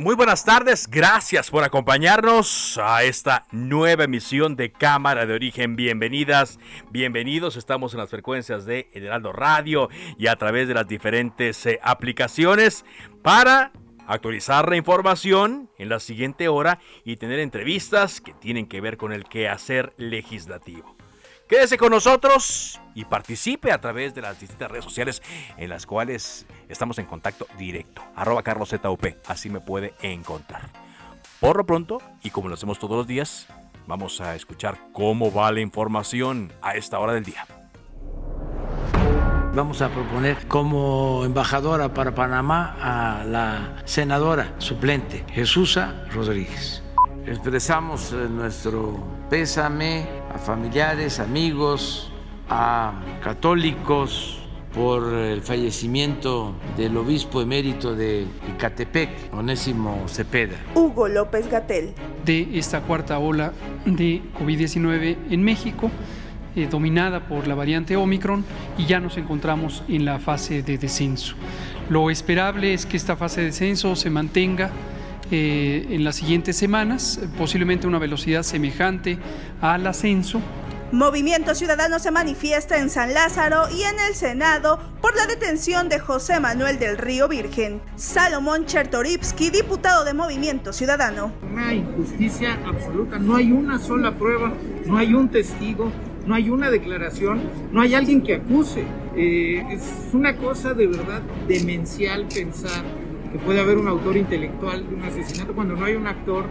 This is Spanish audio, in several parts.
Muy buenas tardes. Gracias por acompañarnos a esta nueva emisión de Cámara de Origen. Bienvenidas, bienvenidos. Estamos en las frecuencias de Heraldo Radio y a través de las diferentes eh, aplicaciones para actualizar la información en la siguiente hora y tener entrevistas que tienen que ver con el quehacer legislativo. Quédese con nosotros y participe a través de las distintas redes sociales en las cuales estamos en contacto directo. Arroba CarlosZUP, así me puede encontrar. Por lo pronto, y como lo hacemos todos los días, vamos a escuchar cómo va la información a esta hora del día. Vamos a proponer como embajadora para Panamá a la senadora suplente Jesusa Rodríguez. Expresamos eh, nuestro pésame a familiares, amigos, a católicos por el fallecimiento del obispo emérito de Icatepec, Onésimo Cepeda. Hugo López Gatel. De esta cuarta ola de COVID-19 en México, eh, dominada por la variante Omicron, y ya nos encontramos en la fase de descenso. Lo esperable es que esta fase de descenso se mantenga eh, en las siguientes semanas, posiblemente a una velocidad semejante al ascenso. Movimiento Ciudadano se manifiesta en San Lázaro y en el Senado por la detención de José Manuel del Río Virgen. Salomón Chertorivsky, diputado de Movimiento Ciudadano. Una injusticia absoluta, no hay una sola prueba, no hay un testigo, no hay una declaración, no hay alguien que acuse. Eh, es una cosa de verdad demencial pensar que puede haber un autor intelectual de un asesinato cuando no hay un actor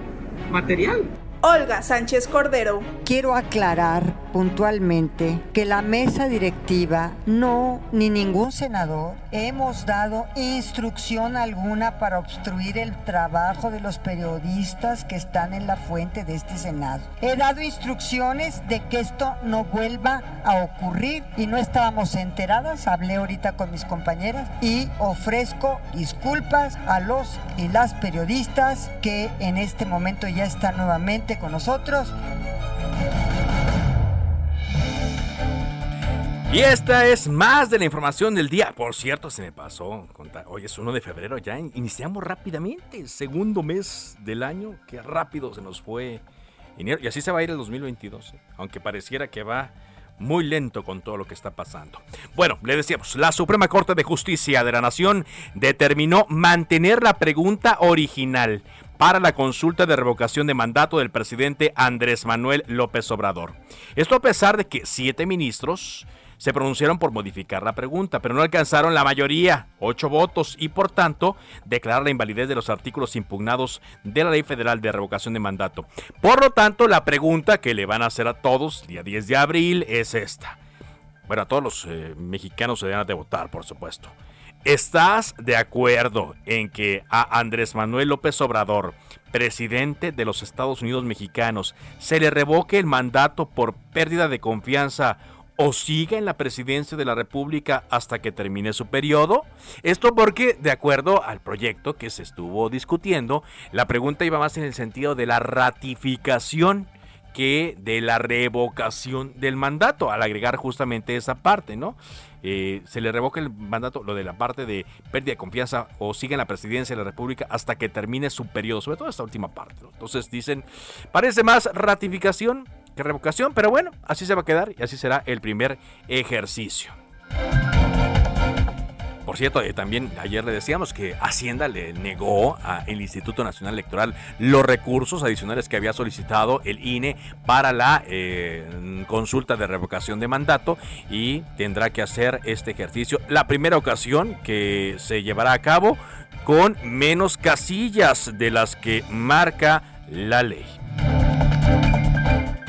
material. Olga Sánchez Cordero. Quiero aclarar puntualmente que la mesa directiva no, ni ningún senador, hemos dado instrucción alguna para obstruir el trabajo de los periodistas que están en la fuente de este Senado. He dado instrucciones de que esto no vuelva a ocurrir y no estábamos enteradas, hablé ahorita con mis compañeras y ofrezco disculpas a los y las periodistas que en este momento ya están nuevamente con nosotros. Y esta es más de la información del día. Por cierto, se me pasó. Hoy es 1 de febrero, ya iniciamos rápidamente. Segundo mes del año. Qué rápido se nos fue. Y así se va a ir el 2022. ¿eh? Aunque pareciera que va muy lento con todo lo que está pasando. Bueno, le decíamos, la Suprema Corte de Justicia de la Nación determinó mantener la pregunta original para la consulta de revocación de mandato del presidente Andrés Manuel López Obrador. Esto a pesar de que siete ministros se pronunciaron por modificar la pregunta, pero no alcanzaron la mayoría, ocho votos, y por tanto declarar la invalidez de los artículos impugnados de la Ley Federal de Revocación de Mandato. Por lo tanto, la pregunta que le van a hacer a todos, día 10 de abril, es esta. Bueno, a todos los eh, mexicanos se deben de votar, por supuesto. ¿Estás de acuerdo en que a Andrés Manuel López Obrador, presidente de los Estados Unidos mexicanos, se le revoque el mandato por pérdida de confianza o siga en la presidencia de la República hasta que termine su periodo? Esto porque, de acuerdo al proyecto que se estuvo discutiendo, la pregunta iba más en el sentido de la ratificación que de la revocación del mandato, al agregar justamente esa parte, ¿no? Eh, se le revoca el mandato, lo de la parte de pérdida de confianza o sigue en la presidencia de la República hasta que termine su periodo, sobre todo esta última parte. Entonces dicen, parece más ratificación revocación, pero bueno, así se va a quedar y así será el primer ejercicio. por cierto, eh, también ayer le decíamos que Hacienda le negó al Instituto Nacional Electoral los recursos adicionales que había solicitado el INE para la eh, consulta de revocación de mandato y tendrá que hacer este ejercicio. La primera ocasión que se llevará a cabo con menos casillas de las que marca la ley.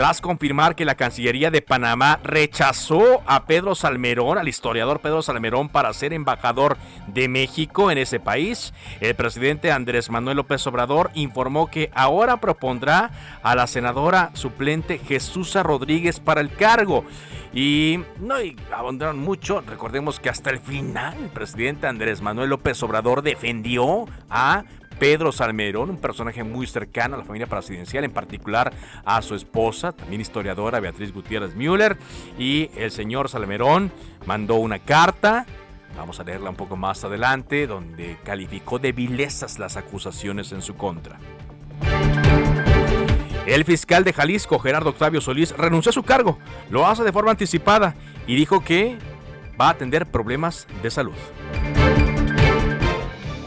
Tras confirmar que la Cancillería de Panamá rechazó a Pedro Salmerón, al historiador Pedro Salmerón, para ser embajador de México en ese país, el presidente Andrés Manuel López Obrador informó que ahora propondrá a la senadora suplente Jesús Rodríguez para el cargo. Y no y abundaron mucho. Recordemos que hasta el final el presidente Andrés Manuel López Obrador defendió a Pedro Salmerón, un personaje muy cercano a la familia presidencial, en particular a su esposa, también historiadora Beatriz Gutiérrez Müller. Y el señor Salmerón mandó una carta Vamos a leerla un poco más adelante, donde calificó de vilezas las acusaciones en su contra. El fiscal de Jalisco, Gerardo Octavio Solís, renunció a su cargo. Lo hace de forma anticipada y dijo que va a atender problemas de salud.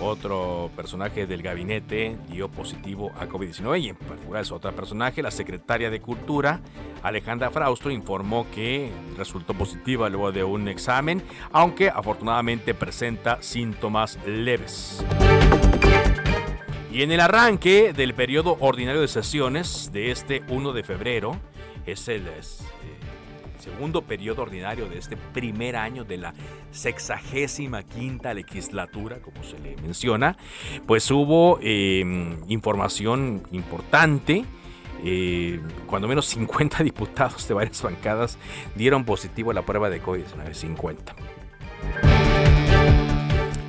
Otro personaje del gabinete dio positivo a COVID-19 y en particular es otra personaje, la secretaria de Cultura, Alejandra Frausto, informó que resultó positiva luego de un examen, aunque afortunadamente presenta síntomas leves. Y en el arranque del periodo ordinario de sesiones de este 1 de febrero, es el segundo periodo ordinario de este primer año de la sexagésima quinta legislatura, como se le menciona, pues hubo em, información importante. Eh, cuando menos 50 diputados de varias bancadas dieron positivo a la prueba de COVID-19, 50.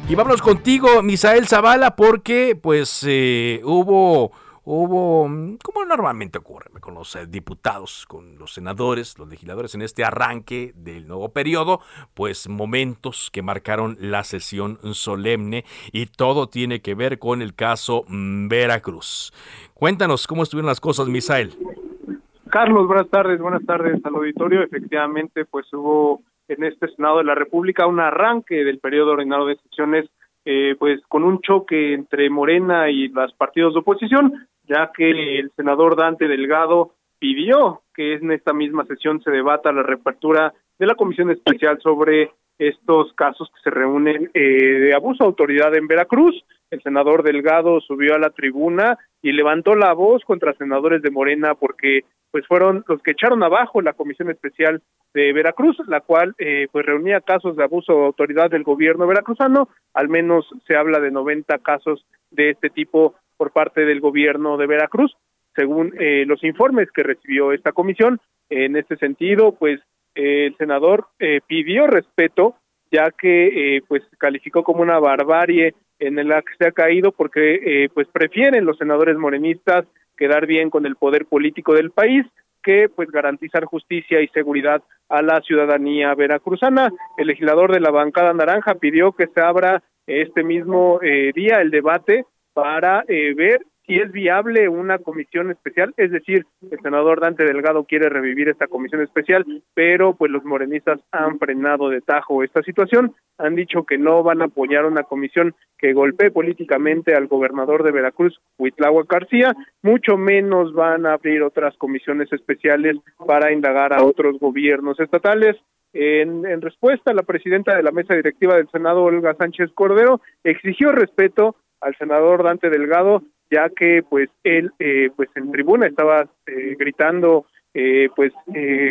Y vámonos contigo, Misael Zavala, porque pues eh, hubo hubo, mm, como normalmente ocurre con los diputados, con los senadores, los legisladores en este arranque del nuevo periodo, pues momentos que marcaron la sesión solemne y todo tiene que ver con el caso mm, Veracruz. Cuéntanos cómo estuvieron las cosas, Misael. Carlos, buenas tardes, buenas tardes al auditorio. Efectivamente, pues hubo en este Senado de la República un arranque del periodo ordinario de sesiones eh, pues con un choque entre Morena y los partidos de oposición, ya que el senador Dante Delgado pidió que en esta misma sesión se debata la reapertura de la comisión especial sobre estos casos que se reúnen eh, de abuso de autoridad en Veracruz. El senador Delgado subió a la tribuna y levantó la voz contra senadores de Morena porque pues fueron los que echaron abajo la comisión especial de Veracruz, la cual eh, pues reunía casos de abuso de autoridad del gobierno veracruzano. Al menos se habla de 90 casos de este tipo por parte del gobierno de Veracruz, según eh, los informes que recibió esta comisión. En este sentido, pues el senador eh, pidió respeto, ya que eh, pues calificó como una barbarie en la que se ha caído, porque pues prefieren los senadores morenistas quedar bien con el poder político del país que pues garantizar justicia y seguridad a la ciudadanía veracruzana. El legislador de la bancada naranja pidió que se abra este mismo día el debate para eh, ver si es viable una comisión especial, es decir, el senador Dante Delgado quiere revivir esta comisión especial, pero pues los morenistas han frenado de tajo esta situación, han dicho que no van a apoyar una comisión que golpee políticamente al gobernador de Veracruz, Huitláhuac García, mucho menos van a abrir otras comisiones especiales para indagar a otros gobiernos estatales. En, en respuesta, la presidenta de la mesa directiva del Senado, Olga Sánchez Cordero, exigió respeto al senador Dante Delgado, ya que pues él eh, pues en tribuna estaba eh, gritando eh, pues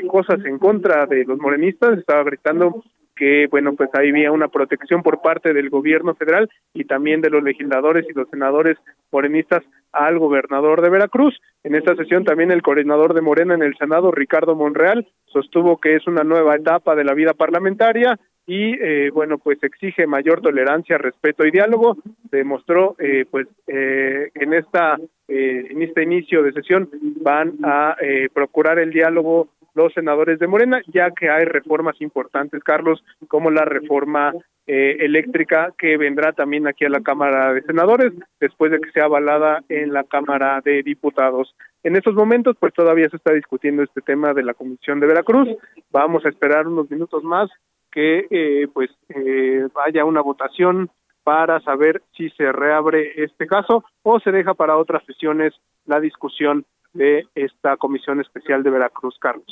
cosas en contra de los morenistas, estaba gritando que bueno pues ahí había una protección por parte del gobierno federal y también de los legisladores y los senadores morenistas al gobernador de Veracruz. En esta sesión también el coordinador de Morena en el Senado, Ricardo Monreal, sostuvo que es una nueva etapa de la vida parlamentaria y eh, bueno pues exige mayor tolerancia respeto y diálogo demostró eh, pues eh, en esta eh, en este inicio de sesión van a eh, procurar el diálogo los senadores de Morena ya que hay reformas importantes Carlos como la reforma eh, eléctrica que vendrá también aquí a la Cámara de Senadores después de que sea avalada en la Cámara de Diputados. En estos momentos, pues todavía se está discutiendo este tema de la Comisión de Veracruz. Vamos a esperar unos minutos más que eh, pues eh, haya una votación para saber si se reabre este caso o se deja para otras sesiones la discusión de esta comisión especial de Veracruz, Carlos.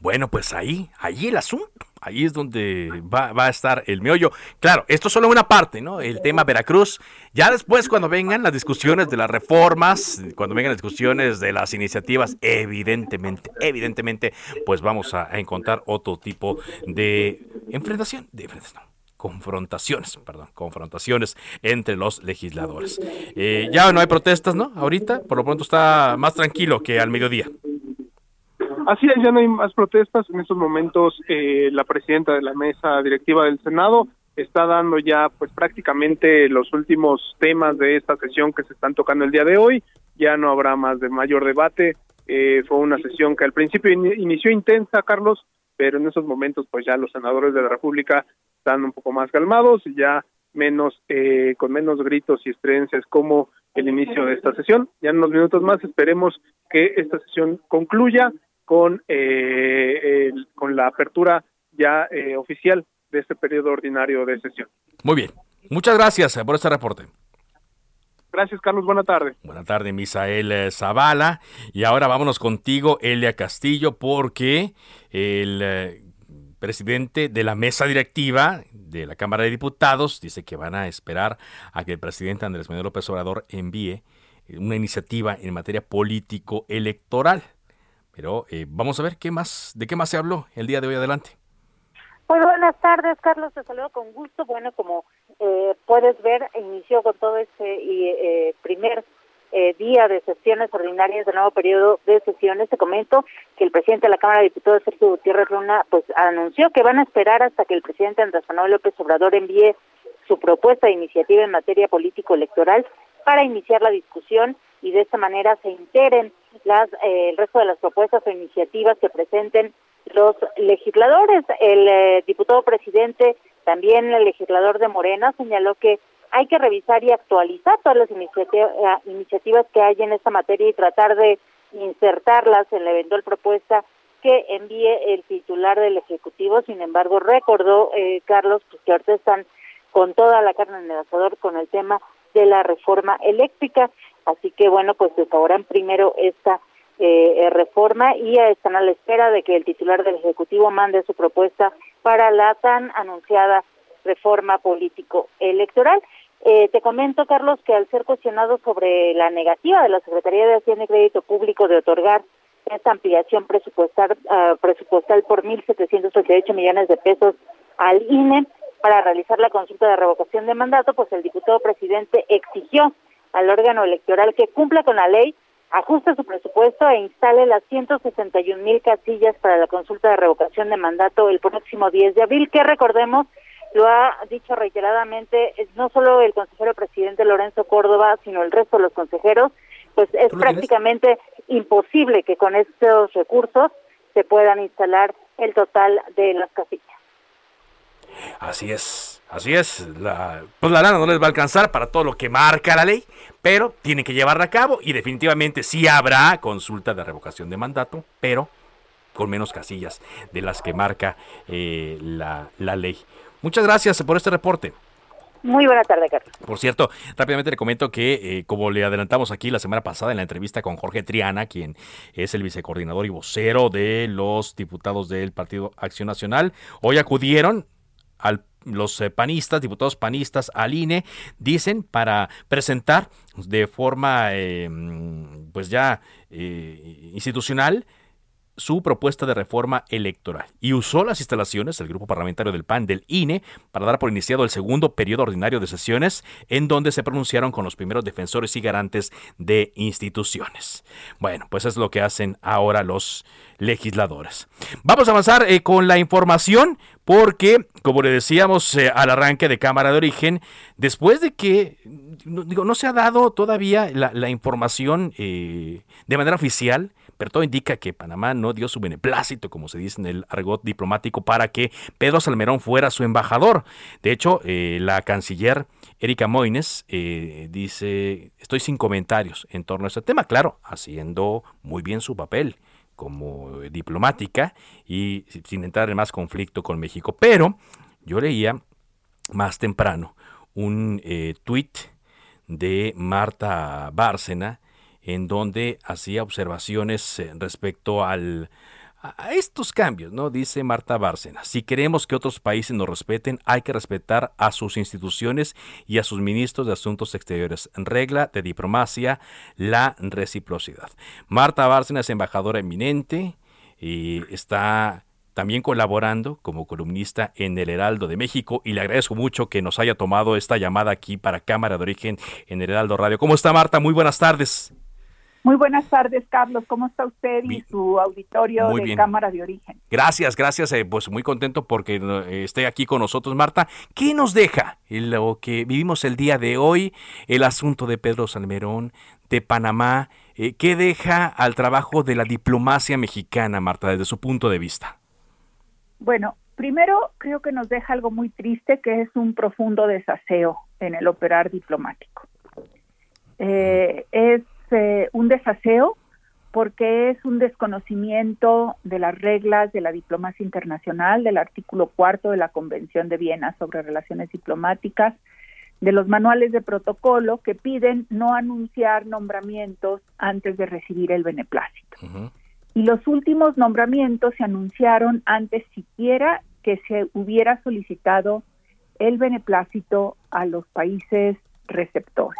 Bueno, pues ahí, ahí el asunto. Ahí es donde va, a estar el meollo. Claro, esto es solo una parte, ¿no? El tema Veracruz. Ya después, cuando vengan las discusiones de las reformas, cuando vengan las discusiones de las iniciativas, evidentemente, evidentemente, pues vamos a, encontrar otro tipo de enfrentación, de enfrentación confrontaciones, perdón, confrontaciones entre los legisladores. Eh, ya no hay protestas, ¿no? Ahorita, por lo pronto está más tranquilo que al mediodía. Así es, ya no hay más protestas. En estos momentos, eh, la presidenta de la mesa directiva del Senado está dando ya, pues prácticamente los últimos temas de esta sesión que se están tocando el día de hoy. Ya no habrá más de mayor debate. Eh, fue una sesión que al principio inició intensa, Carlos, pero en esos momentos, pues ya los senadores de la República están un poco más calmados y ya menos, eh, con menos gritos y estrencias como el inicio de esta sesión. Ya en unos minutos más esperemos que esta sesión concluya con, eh, el, con la apertura ya eh, oficial de este periodo ordinario de sesión. Muy bien. Muchas gracias por este reporte. Gracias, Carlos. Buena tarde. Buena tarde, Misael eh, Zavala. Y ahora vámonos contigo, Elia Castillo, porque el eh, presidente de la mesa directiva de la Cámara de Diputados dice que van a esperar a que el presidente Andrés Manuel López Obrador envíe una iniciativa en materia político-electoral. Pero eh, vamos a ver qué más, de qué más se habló el día de hoy adelante. Muy buenas tardes, Carlos. Te saludo con gusto. Bueno, como eh, puedes ver, inició con todo este eh, primer eh, día de sesiones ordinarias del nuevo periodo de sesiones. Te comento que el presidente de la Cámara de Diputados, Sergio Gutiérrez Luna, pues anunció que van a esperar hasta que el presidente Andrés Manuel López Obrador envíe su propuesta de iniciativa en materia político-electoral para iniciar la discusión y de esta manera se integren las, eh, el resto de las propuestas o iniciativas que presenten los legisladores. El eh, diputado presidente, también el legislador de Morena, señaló que hay que revisar y actualizar todas las eh, iniciativas que hay en esta materia y tratar de insertarlas en la eventual propuesta que envíe el titular del Ejecutivo. Sin embargo, recordó Carlos pues, que ahorita están con toda la carne en el asador con el tema de la reforma eléctrica. Así que bueno, pues desahoran primero esta eh, reforma y están a la espera de que el titular del Ejecutivo mande su propuesta para la tan anunciada reforma político-electoral. Eh, te comento, Carlos, que al ser cuestionado sobre la negativa de la Secretaría de Hacienda y Crédito Público de otorgar esta ampliación presupuestal, uh, presupuestal por 1.738 millones de pesos al INE para realizar la consulta de revocación de mandato, pues el diputado presidente exigió al órgano electoral que cumpla con la ley, ajuste su presupuesto e instale las 161 mil casillas para la consulta de revocación de mandato el próximo 10 de abril, que recordemos, lo ha dicho reiteradamente, no solo el consejero presidente Lorenzo Córdoba, sino el resto de los consejeros, pues es prácticamente imposible que con estos recursos se puedan instalar el total de las casillas. Así es, así es. La, pues la lana no les va a alcanzar para todo lo que marca la ley, pero tienen que llevarla a cabo y definitivamente sí habrá consulta de revocación de mandato, pero con menos casillas de las que marca eh, la, la ley. Muchas gracias por este reporte. Muy buena tarde, Carlos. Por cierto, rápidamente le comento que, eh, como le adelantamos aquí la semana pasada en la entrevista con Jorge Triana, quien es el vicecoordinador y vocero de los diputados del Partido Acción Nacional, hoy acudieron al los eh, panistas, diputados panistas al INE, dicen para presentar de forma eh, pues ya eh, institucional su propuesta de reforma electoral y usó las instalaciones del grupo parlamentario del PAN del INE para dar por iniciado el segundo periodo ordinario de sesiones en donde se pronunciaron con los primeros defensores y garantes de instituciones. Bueno, pues es lo que hacen ahora los legisladores. Vamos a avanzar eh, con la información porque, como le decíamos eh, al arranque de Cámara de Origen, después de que, no, digo, no se ha dado todavía la, información eh, de manera oficial, pero todo indica que Panamá no dio su beneplácito, como se dice en el argot diplomático, para que Pedro Salmerón fuera su embajador. De hecho, eh, la canciller Erika Moines eh, dice, estoy sin comentarios en torno a este tema, claro, haciendo muy bien su papel como diplomática y sin entrar en más conflicto con México. Pero yo leía más temprano un eh, tuit de Marta Bárcena en donde hacía observaciones eh, respecto al, a estos cambios, ¿no? Dice Marta Bárcena, si queremos que otros países nos respeten, hay que respetar a sus instituciones y a sus ministros de Asuntos Exteriores. Regla de diplomacia, la reciprocidad. Marta Bárcena es embajadora eminente y está también colaborando como columnista en el Heraldo de México y le agradezco mucho que nos haya tomado esta llamada aquí para Cámara de Origen en el Heraldo Radio. ¿Cómo está Marta? Muy buenas tardes. Muy buenas tardes, Carlos. ¿Cómo está usted y su auditorio de Cámara de Origen? Gracias, gracias. Eh, pues muy contento porque eh, esté aquí con nosotros, Marta. ¿Qué nos deja lo que vivimos el día de hoy, el asunto de Pedro Salmerón, de Panamá? Eh, ¿Qué deja al trabajo de la diplomacia mexicana, Marta, desde su punto de vista? Bueno, primero creo que nos deja algo muy triste, que es un profundo desaseo en el operar diplomático. es eh, un desaseo porque es un desconocimiento de las reglas de la diplomacia internacional, del artículo cuarto de la Convención de Viena sobre relaciones diplomáticas, de los manuales de protocolo que piden no anunciar nombramientos antes de recibir el beneplácito. Y los últimos nombramientos se anunciaron antes siquiera que se hubiera solicitado el beneplácito a los países receptores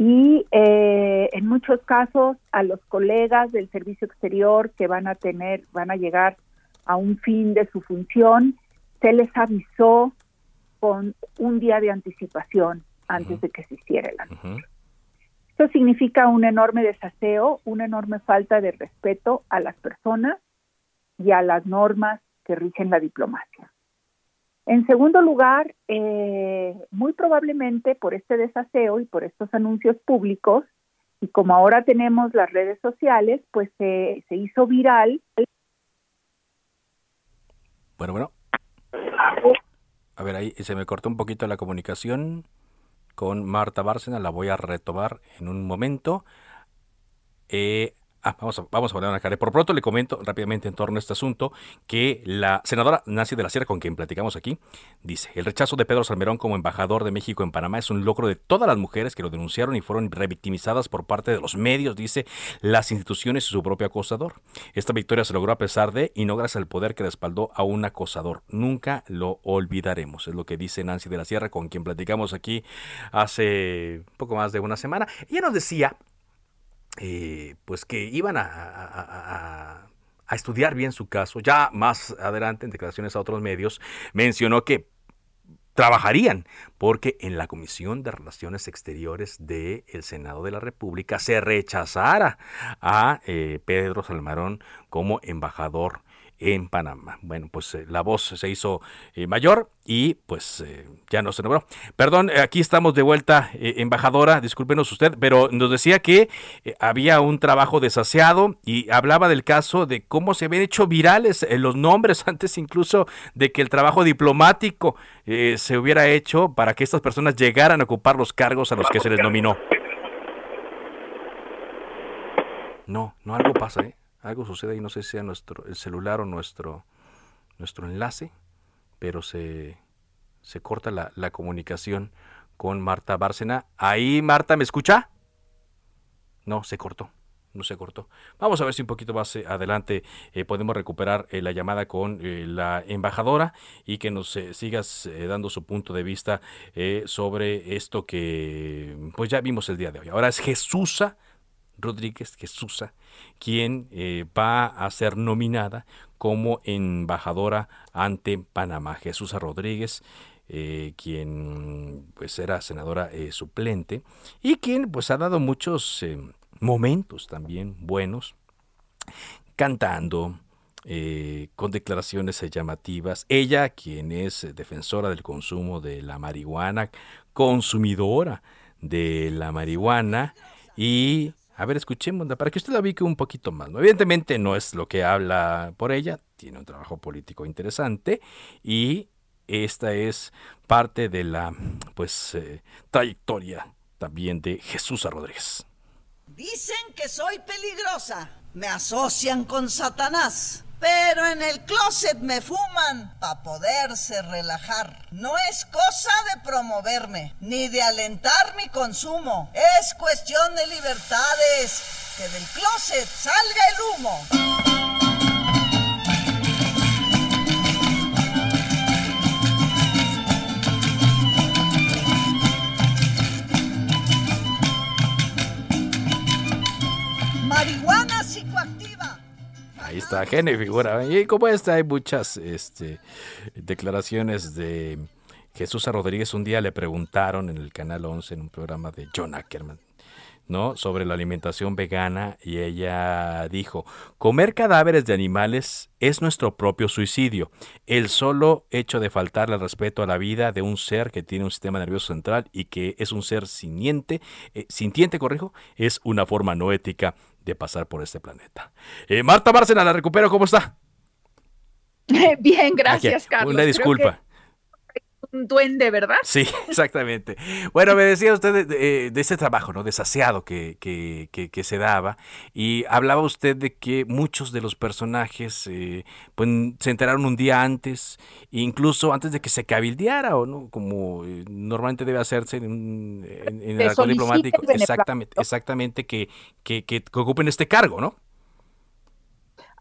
y eh, en muchos casos a los colegas del servicio exterior que van a tener, van a llegar a un fin de su función, se les avisó con un día de anticipación antes de que se hiciera el anuncio. Esto significa un enorme desaseo, una enorme falta de respeto a las personas y a las normas que rigen la diplomacia. En segundo lugar, eh, muy probablemente por este desaseo y por estos anuncios públicos, y como ahora tenemos las redes sociales, pues se hizo viral. Bueno, bueno. A ver, ahí se me cortó un poquito la comunicación con Marta Bárcena, la voy a retomar en un momento. Eh, Ah, vamos a, vamos a una cara. Por pronto le comento rápidamente en torno a este asunto que la senadora Nancy de la Sierra, con quien platicamos aquí, dice, el rechazo de Pedro Salmerón como embajador de México en Panamá es un logro de todas las mujeres que lo denunciaron y fueron revictimizadas por parte de los medios, dice, las instituciones y su propio acosador. Esta victoria se logró a pesar de y no gracias al poder que respaldó a un acosador. Nunca lo olvidaremos, es lo que dice Nancy de la Sierra, con quien platicamos aquí hace poco más de una semana. Ella nos decía eh, pues que iban a, estudiar bien su caso. Ya más adelante, en declaraciones a otros medios, mencionó que trabajarían porque en la Comisión de Relaciones Exteriores del Senado de la República se rechazara a eh, Pedro Salmarón como embajador en Panamá. Bueno, pues eh, la voz se hizo eh, mayor y pues eh, ya no se nombró. Perdón, aquí estamos de vuelta, embajadora, discúlpenos usted, pero nos decía que había un trabajo desaseado y hablaba del caso de cómo se habían hecho virales los nombres antes incluso de que el trabajo diplomático se hubiera hecho para que estas personas llegaran a ocupar los cargos a los que se les nominó. No, no algo pasa, ¿eh? Algo sucede y no sé si sea nuestro, el celular o nuestro, nuestro enlace, pero se, se corta la, la, comunicación con Marta Bárcena. Ahí, Marta, ¿me escucha? No, se cortó. No se cortó. Vamos a ver si un poquito más eh, adelante eh, podemos recuperar eh, la llamada con la embajadora y que nos sigas dando su punto de vista sobre esto que pues ya vimos el día de hoy. Ahora es Jesusa Rodríguez Jesusa, quien eh, va a ser nominada como embajadora ante Panamá. Jesús Rodríguez, eh, quien pues era senadora eh, suplente y quien pues ha dado muchos momentos también buenos, cantando, con declaraciones llamativas. Ella, quien es defensora del consumo de la marihuana, consumidora de la marihuana y a ver, escuchemos para que usted la ubique un poquito más. Evidentemente no es lo que habla por ella, tiene un trabajo político interesante y esta es parte de la pues eh, trayectoria también de Jesús Rodríguez. Dicen que soy peligrosa. Me asocian con Satanás. Pero en el closet me fuman para poderse relajar. No es cosa de promoverme, ni de alentar mi consumo. Es cuestión de libertades. Que del closet salga el humo. Está, genio figura. Y como esta, hay muchas este, declaraciones de Jesús Rodríguez. Un día le preguntaron en el Canal 11, en un programa de John Ackerman, ¿no? Sobre la alimentación vegana y ella dijo, comer cadáveres de animales es nuestro propio suicidio. El solo hecho de faltarle al respeto a la vida de un ser que tiene un sistema nervioso central y que es un ser sintiente, eh, sintiente, corrijo, es una forma no ética de pasar por este planeta. Eh, Marta Bárcena, la recupero, ¿cómo está? Bien, gracias, Aquí, Carlos. Una disculpa. Un duende, ¿verdad? Sí, exactamente. Bueno, me decía usted de, de, de ese trabajo, ¿no? Desaseado que, que, que, que, se daba. Y hablaba usted de que muchos de los personajes eh, pues, se enteraron un día antes, incluso antes de que se cabildeara, o no, como eh, normalmente debe hacerse en, en, en el arco diplomático. El exactamente, exactamente que, que, que ocupen este cargo, ¿no?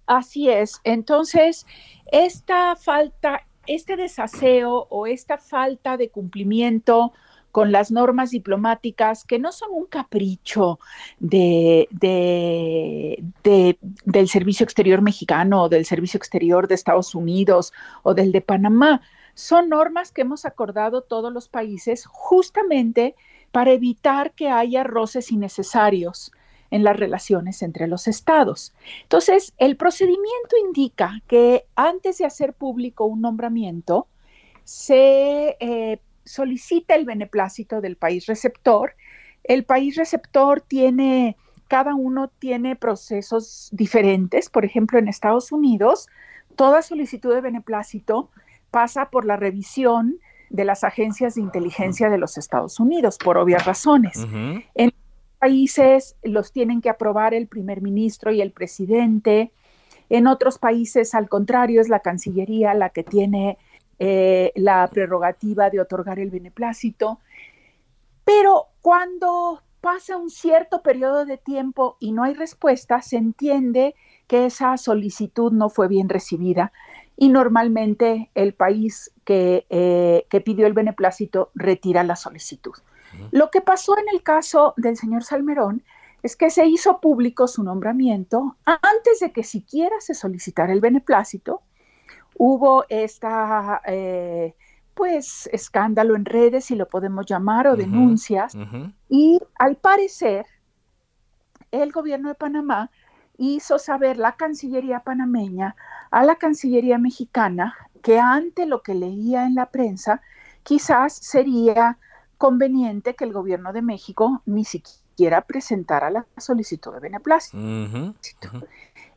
Así es. Entonces, esta falta, este desaseo o esta falta de cumplimiento con las normas diplomáticas que no son un capricho de, de, de, del Servicio Exterior mexicano o del Servicio Exterior de Estados Unidos o del de Panamá. Son normas que hemos acordado todos los países justamente para evitar que haya roces innecesarios en las relaciones entre los estados. Entonces, el procedimiento indica que antes de hacer público un nombramiento, se eh, solicita el beneplácito del país receptor. El país receptor tiene, cada uno tiene procesos diferentes. Por ejemplo, en Estados Unidos, toda solicitud de beneplácito pasa por la revisión de las agencias de inteligencia de los Estados Unidos, por obvias razones. Uh -huh. En países los tienen que aprobar el primer ministro y el presidente. En otros países, al contrario, es la Cancillería la que tiene eh, la prerrogativa de otorgar el beneplácito. Pero cuando pasa un cierto periodo de tiempo y no hay respuesta, se entiende que esa solicitud no fue bien recibida y normalmente el país que, eh, que pidió el beneplácito retira la solicitud. Lo que pasó en el caso del señor Salmerón es que se hizo público su nombramiento antes de que siquiera se solicitara el beneplácito. Hubo esta, eh, pues, escándalo en redes, si lo podemos llamar, o uh -huh, denuncias, uh -huh. y al parecer el gobierno de Panamá hizo saber la Cancillería panameña a la Cancillería mexicana que ante lo que leía en la prensa, quizás sería conveniente que el gobierno de México ni siquiera presentara la solicitud de beneplácito. Uh -huh, uh -huh.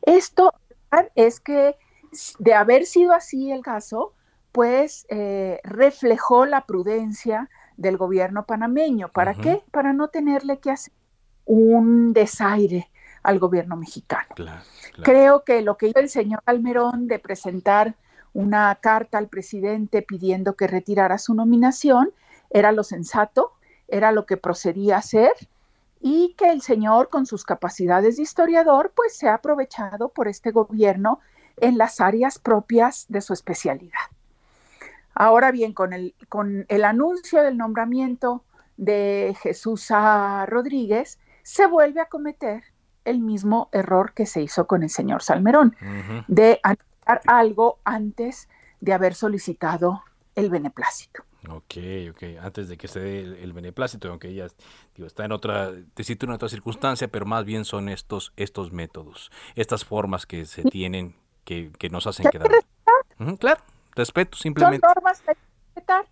Esto es que de haber sido así el caso, pues eh, reflejó la prudencia del gobierno panameño. ¿Para uh -huh. qué? Para no tenerle que hacer un desaire al gobierno mexicano. Claro, claro. Creo que lo que hizo el señor Almerón de presentar una carta al presidente pidiendo que retirara su nominación era lo sensato, era lo que procedía a hacer y que el señor con sus capacidades de historiador pues se ha aprovechado por este gobierno en las áreas propias de su especialidad. Ahora bien, con el, con el anuncio del nombramiento de Jesús A. Rodríguez, se vuelve a cometer el mismo error que se hizo con el señor Salmerón, uh -huh. de anunciar algo antes de haber solicitado el beneplácito. Ok, ok. Antes de que se dé el, el beneplácito, aunque ella digo, está en otra, te cito en otra circunstancia, pero más bien son estos, estos métodos, estas formas que se tienen que, que nos hacen quedar. Uh -huh, claro, respeto, simplemente. Son normas que respetar.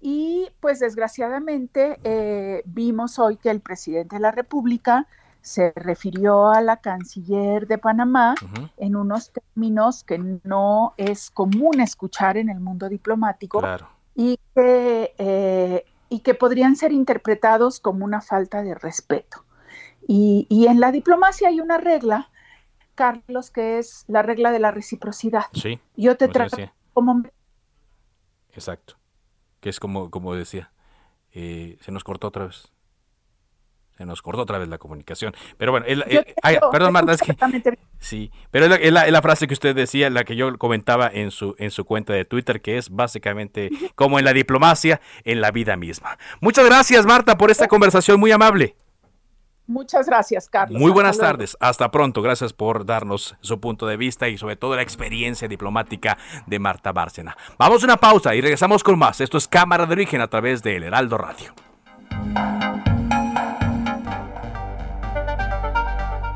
Y pues desgraciadamente eh, vimos hoy que el presidente de la República se refirió a la canciller de Panamá uh -huh. en unos términos que no es común escuchar en el mundo diplomático. Claro y que, eh, y que podrían ser interpretados como una falta de respeto. Y, y, en la diplomacia hay una regla Carlos, que es la regla de la reciprocidad. Sí. Yo te trato como... Exacto. Que es como, como decía, eh, se nos cortó otra vez. Se nos cortó otra vez la comunicación. Pero bueno, perdón Marta, es que... Sí, pero es la, frase que usted decía, la que yo comentaba en su, en su cuenta de Twitter, que es básicamente como en la diplomacia, en la vida misma. Muchas gracias Marta por esta conversación muy amable. Muchas gracias, Carlos. Muy buenas tardes. Hasta pronto. Gracias por darnos su punto de vista y sobre todo la experiencia diplomática de Marta Bárcena. Vamos a una pausa y regresamos con más. Esto es Cámara de Origen a través de El Heraldo Radio.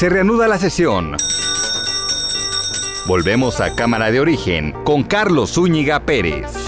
Se reanuda la sesión. Volvemos a Cámara de Origen con Carlos Zúñiga Pérez.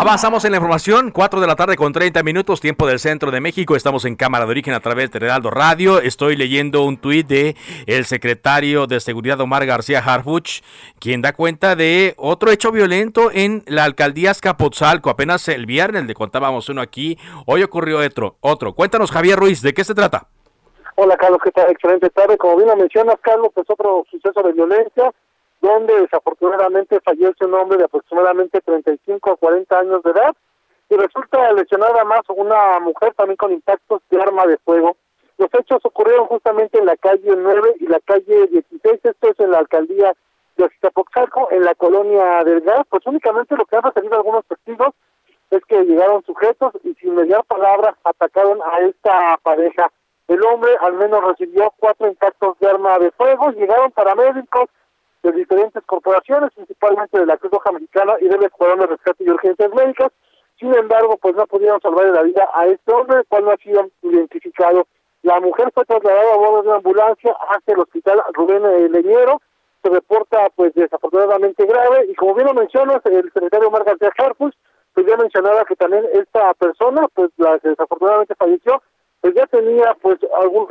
Avanzamos en la información, 4 de la tarde con 30 minutos, tiempo del centro de México. Estamos en Cámara de Origen a través de Heraldo Radio. Estoy leyendo un tuit de el secretario de Seguridad Omar García Harfuch, quien da cuenta de otro hecho violento en la alcaldía Escapotzalco. Apenas el viernes le contábamos uno aquí, hoy ocurrió otro. otro. Cuéntanos, Javier Ruiz, ¿de qué se trata? Hola, Carlos, ¿qué tal? Excelente tarde. Como bien lo mencionas, Carlos, pues otro suceso de violencia donde desafortunadamente fallece un hombre de aproximadamente 35 a 40 años de edad y resulta lesionada más una mujer también con impactos de arma de fuego. Los hechos ocurrieron justamente en la calle 9 y la calle 16, esto es en la alcaldía de Azcapotzalco, en la colonia del Gas, pues únicamente lo que han referido algunos testigos es que llegaron sujetos y sin mediar palabras atacaron a esta pareja. El hombre al menos recibió cuatro impactos de arma de fuego, llegaron paramédicos, de diferentes corporaciones, principalmente de la Cruz Roja Americana y del Escuadrón de Rescate y Urgencias Médicas. Sin embargo, pues no pudieron salvar la vida a este hombre, cual no ha sido identificado. La mujer fue trasladada a bordo de una ambulancia hacia el hospital Rubén Leñero. Se reporta, pues, desafortunadamente grave. Y como bien lo mencionas, el secretario Omar García Harfus, pues ya mencionaba que también esta persona, pues, la que desafortunadamente falleció, pues ya tenía, pues, algunos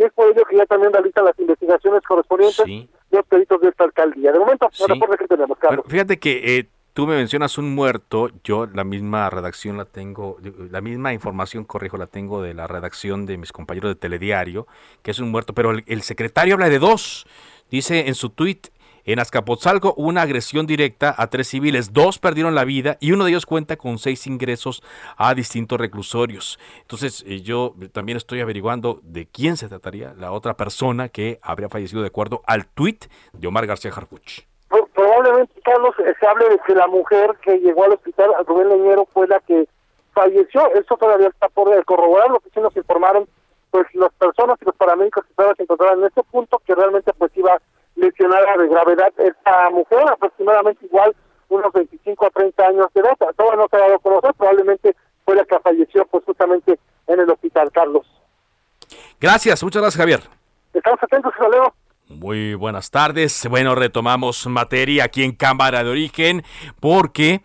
Y es por ello que ya también realizan las investigaciones correspondientes de los peritos de esta alcaldía. De momento, sí. por que tenemos, Carlos. fíjate que eh, tú me mencionas un muerto, yo la misma redacción la tengo, la misma información, corrijo, la tengo de la redacción de mis compañeros de Telediario, que es un muerto, pero el, el secretario habla de dos. Dice en su tuit, en Azcapotzalco hubo una agresión directa a tres civiles, dos perdieron la vida y uno de ellos cuenta con seis ingresos a distintos reclusorios. Entonces eh, yo también estoy averiguando de quién se trataría la otra persona que habría fallecido de acuerdo al tuit de Omar García Jarpuch. Probablemente, Carlos, eh, se hable de que la mujer que llegó al hospital, Rubén Leñero, fue la que falleció. Eso todavía está por corroborar, lo que sí nos informaron pues las personas y los paramédicos que estaban encontraban en este punto, que realmente pues iba lesionada de gravedad esta mujer, aproximadamente igual unos 25 a 30 años de edad. Todavía no se ha dado a conocer, probablemente fue la que falleció pues justamente en el hospital, Carlos. Gracias, muchas gracias, Javier. Estamos atentos, Leo. Muy buenas tardes. Bueno, retomamos materia aquí en Cámara de Origen porque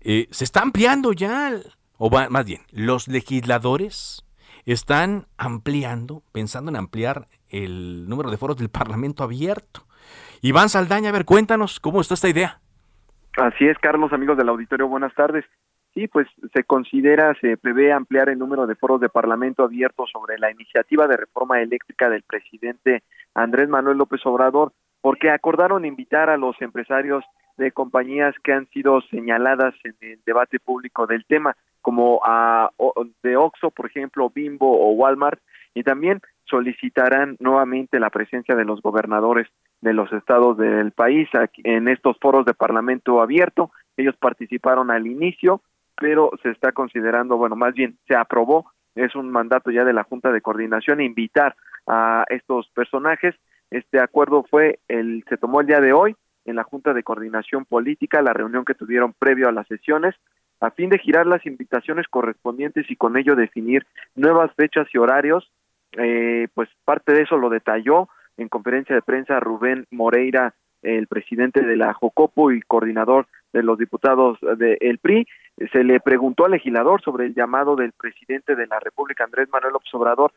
eh, se está ampliando ya, o más bien, los legisladores están ampliando, pensando en ampliar el número de foros del Parlamento abierto. Iván Saldaña, a ver, cuéntanos cómo está esta idea. Así es, Carlos, amigos del auditorio, buenas tardes. Sí, pues se considera, se prevé ampliar el número de foros de Parlamento abiertos sobre la iniciativa de reforma eléctrica del presidente Andrés Manuel López Obrador, porque acordaron invitar a los empresarios de compañías que han sido señaladas en el debate público del tema, como a de Oxxo, por ejemplo, Bimbo o Walmart, y también solicitarán nuevamente la presencia de los gobernadores de los estados del país en estos foros de Parlamento abierto. Ellos participaron al inicio, pero se está considerando, bueno, más bien se aprobó, es un mandato ya de la Junta de Coordinación invitar a estos personajes. Este acuerdo fue el se tomó el día de hoy en la Junta de Coordinación Política, la reunión que tuvieron previo a las sesiones, a fin de girar las invitaciones correspondientes y con ello definir nuevas fechas y horarios. Eh, pues parte de eso lo detalló en conferencia de prensa Rubén Moreira, el presidente de la Jocopo y coordinador de los diputados del PRI, se le preguntó al legislador sobre el llamado del presidente de la República, Andrés Manuel Obrador,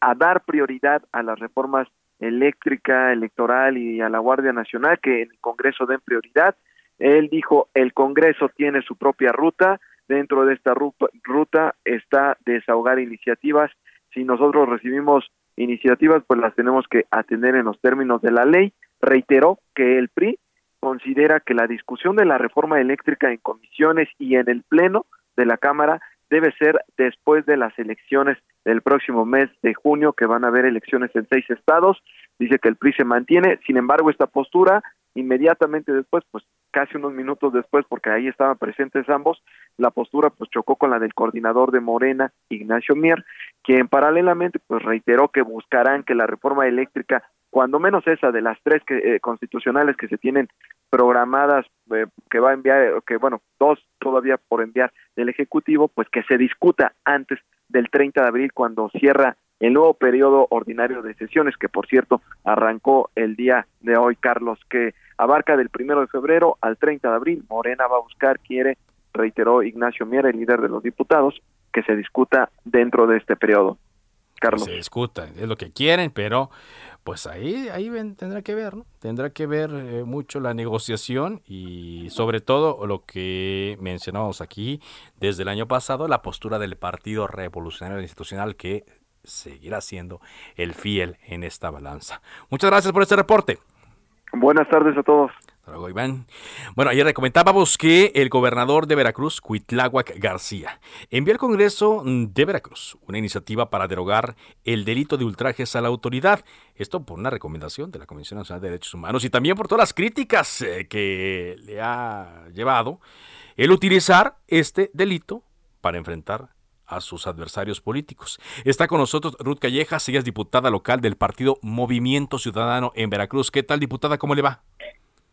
a dar prioridad a las reformas eléctrica, electoral y a la Guardia Nacional, que el Congreso den prioridad. Él dijo, el Congreso tiene su propia ruta, dentro de esta ruta está desahogar iniciativas. Si nosotros recibimos iniciativas, pues las tenemos que atender en los términos de la ley. Reiteró que el PRI considera que la discusión de la reforma eléctrica en comisiones y en el Pleno de la Cámara debe ser después de las elecciones del próximo mes de junio, que van a haber elecciones en seis estados. Dice que el PRI se mantiene, sin embargo, esta postura inmediatamente después, pues casi unos minutos después, porque ahí estaban presentes ambos, la postura pues chocó con la del coordinador de Morena, Ignacio Mier, quien paralelamente pues reiteró que buscarán que la reforma eléctrica cuando menos esa de las tres que, eh, constitucionales que se tienen programadas eh, que va a enviar, que bueno, dos todavía por enviar del Ejecutivo, pues que se discuta antes del 30 de abril cuando cierra el nuevo periodo ordinario de sesiones, que por cierto arrancó el día de hoy, Carlos, que abarca del primero de febrero al 30 de abril. Morena va a buscar, quiere, reiteró Ignacio Miera, el líder de los diputados, que se discuta dentro de este periodo. Carlos. se discuta, es lo que quieren, pero pues ahí, ahí tendrá que ver, ¿no? Tendrá que ver eh, mucho la negociación y sobre todo lo que mencionamos aquí desde el año pasado, la postura del Partido Revolucionario Institucional que seguirá siendo el fiel en esta balanza. Muchas gracias por este reporte. Buenas tardes a todos. Bueno, ayer comentábamos que el gobernador de Veracruz, Cuitláhuac García, envió al Congreso de Veracruz una iniciativa para derogar el delito de ultrajes a la autoridad. Esto por una recomendación de la Comisión Nacional de Derechos Humanos y también por todas las críticas eh, que le ha llevado el utilizar este delito para enfrentar a sus adversarios políticos. Está con nosotros Ruth Callejas, ella es diputada local del partido Movimiento Ciudadano en Veracruz. ¿Qué tal, diputada? ¿Cómo le va?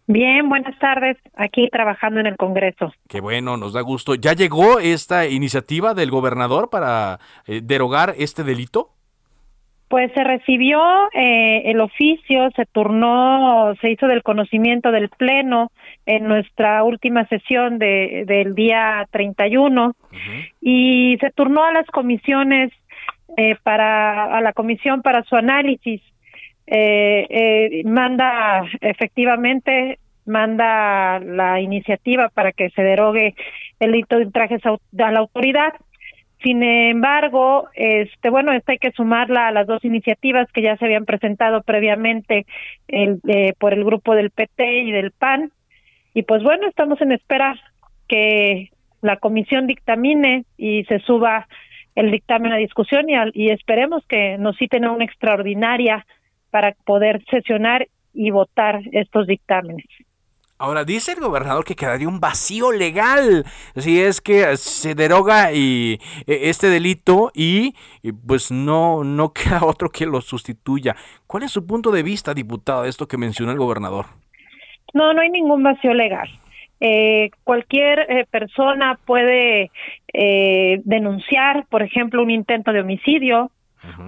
Bien, buenas tardes. Aquí trabajando en el Congreso. Qué bueno, nos da gusto. ¿Ya llegó esta iniciativa del gobernador para eh, derogar este delito? Pues se recibió eh, el oficio, se turnó, se hizo del conocimiento del Pleno en nuestra última sesión de, del día 31 y se turnó a las comisiones eh, para a la comisión para su análisis eh, eh, manda efectivamente manda la iniciativa para que se derogue el delito de trajes a la autoridad. Sin embargo, este bueno, esta hay que sumarla a las dos iniciativas que ya se habían presentado previamente el, eh, por el grupo del PT y del PAN. Y pues bueno, estamos en espera que la comisión dictamine y se suba el dictamen a discusión y, y esperemos que nos citen a una extraordinaria para poder sesionar y votar estos dictámenes. Ahora, dice el gobernador que quedaría un vacío legal si es que se deroga y, e, este delito y, pues no, no queda otro que lo sustituya. ¿Cuál es su punto de vista, diputado, de esto que mencionó el gobernador? No, no hay ningún vacío legal. Eh, cualquier eh, persona puede eh, denunciar, por ejemplo, un intento de homicidio,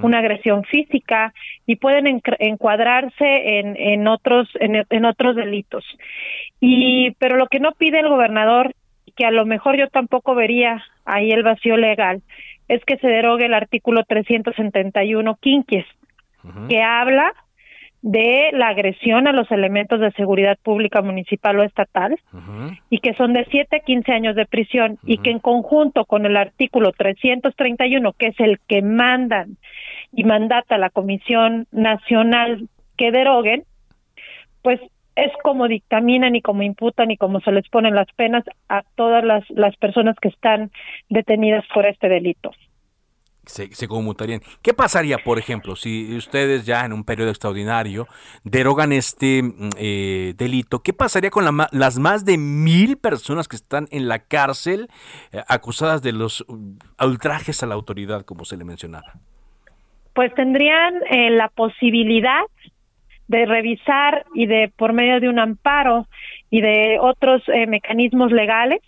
una agresión física y pueden encuadrarse en, en otros en, otros delitos. Y pero lo que no pide el gobernador que a lo mejor yo tampoco vería ahí el vacío legal es que se derogue el artículo 371 quinquies que habla de la agresión a los elementos de seguridad pública municipal o estatal y que son de 7 a 15 años de prisión y que en conjunto con el artículo 331, que es el que mandan y mandata la Comisión Nacional que deroguen, pues es como dictaminan y como imputan y como se les ponen las penas a todas las, las personas que están detenidas por este delito. Se, se, conmutarían. ¿Qué pasaría, por ejemplo, si ustedes ya en un periodo extraordinario derogan este mm, eh, delito? ¿Qué pasaría con la, las más de mil personas que están en la cárcel eh, acusadas de los mm, ultrajes a la autoridad, como se le mencionaba? Pues tendrían eh, la posibilidad de revisar y de, por medio de un amparo y de otros eh, mecanismos legales,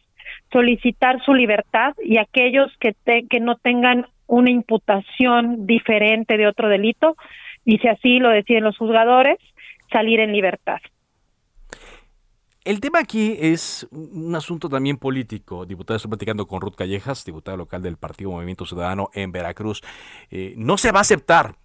solicitar su libertad y aquellos que, que no tengan una imputación diferente de otro delito, y si así lo deciden los juzgadores, salir en libertad. El tema aquí es un asunto también político. Diputado, estoy platicando con Ruth Callejas, diputada local del Partido Movimiento Ciudadano en Veracruz. Eh, no se va a aceptar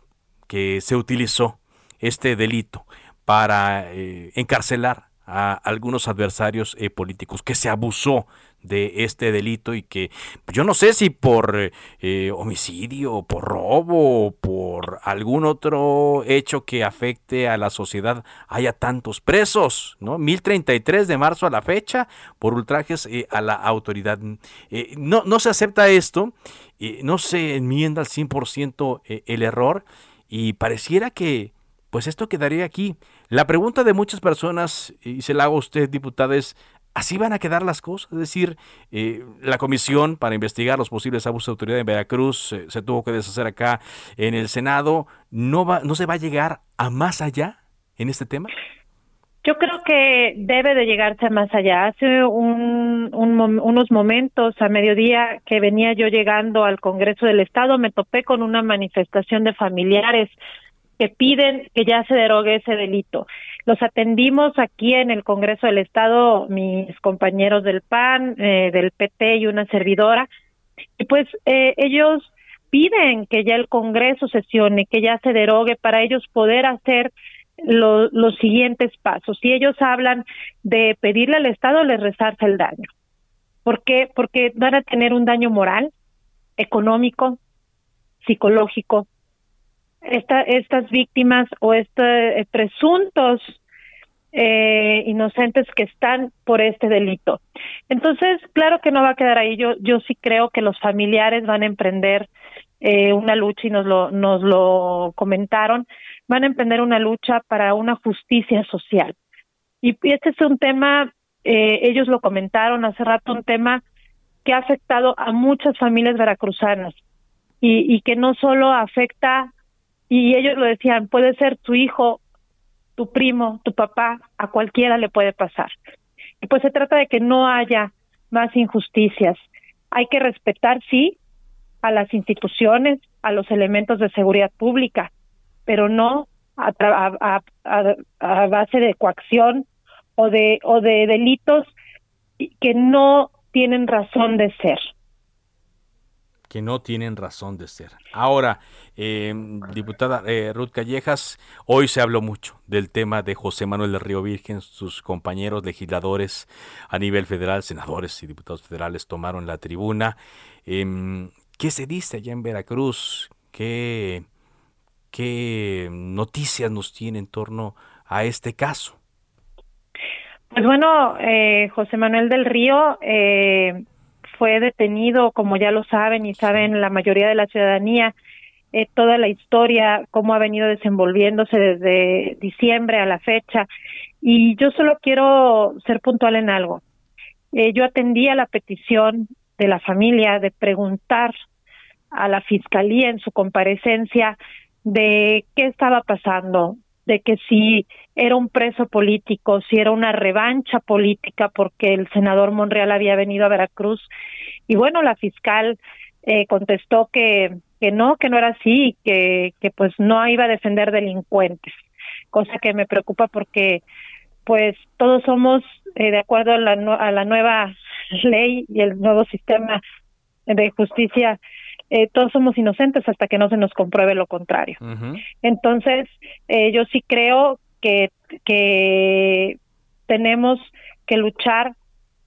que se utilizó este delito para eh, encarcelar a algunos adversarios eh, políticos, que se abusó de este delito y que yo no sé si por eh, homicidio, por robo por algún otro hecho que afecte a la sociedad haya tantos presos, ¿no? 1033 de marzo a la fecha por ultrajes a la autoridad. no, no se acepta esto, no se enmienda al 100% el error y pareciera que pues esto quedaría aquí. La pregunta de muchas personas, y se la hago a usted, diputada, es, ¿así van a quedar las cosas? Es decir, eh, la comisión para investigar los posibles abusos de autoridad en Veracruz se tuvo que deshacer acá en el Senado. ¿No, va, ¿No se va a llegar a más allá en este tema? Yo creo que debe de llegarse más allá. Hace un, unos momentos, a mediodía, que venía yo llegando al Congreso del Estado, me topé con una manifestación de familiares que piden que ya se derogue ese delito. Los atendimos aquí en el Congreso del Estado, mis compañeros del PAN, eh, del PT y una servidora, y pues eh, ellos piden que ya el Congreso sesione, que ya se derogue para ellos poder hacer los siguientes pasos. Si ellos hablan de pedirle al Estado, les rezarse el daño. ¿Por qué? Porque van a tener un daño moral, económico, psicológico, esta, estas víctimas o estos eh, presuntos eh, inocentes que están por este delito. Entonces, claro que no va a quedar ahí. Yo, yo sí creo que los familiares van a emprender eh, una lucha y nos lo, nos lo comentaron, van a emprender una lucha para una justicia social. Y, este es un tema, eh, ellos lo comentaron hace rato, un tema que ha afectado a muchas familias veracruzanas y, y que no solo afecta y ellos lo decían, puede ser tu hijo, tu primo, tu papá, a cualquiera le puede pasar. Y pues se trata de que no haya más injusticias. Hay que respetar, sí, a las instituciones, a los elementos de seguridad pública, pero no a, a, a, base de coacción o de, o de delitos que no tienen razón de ser que no tienen razón de ser. Ahora, eh, diputada Ruth Callejas, hoy se habló mucho del tema de José Manuel del Río Virgen, sus compañeros legisladores a nivel federal, senadores y diputados federales tomaron la tribuna. Em, ¿Qué se dice allá en Veracruz? ¿Qué, ¿Qué noticias nos tiene en torno a este caso? Pues bueno, eh, José Manuel del Río eh, fue detenido, como ya lo saben y saben la mayoría de la ciudadanía, eh, toda la historia, cómo ha venido desenvolviéndose desde diciembre a la fecha. Y yo solo quiero ser puntual en algo. Eh, yo atendí a la petición de la familia de preguntar a la fiscalía en su comparecencia de qué estaba pasando, de que si era un preso político, si era una revancha política porque el senador Monreal había venido a Veracruz. Y bueno, la fiscal eh, contestó que, que no, que no era así, que, que pues no iba a defender delincuentes, cosa que me preocupa porque pues todos somos eh, de acuerdo a la, a la nueva ley y el nuevo sistema de justicia eh, todos somos inocentes hasta que no se nos compruebe lo contrario. Entonces, eh, yo sí creo que, que tenemos que luchar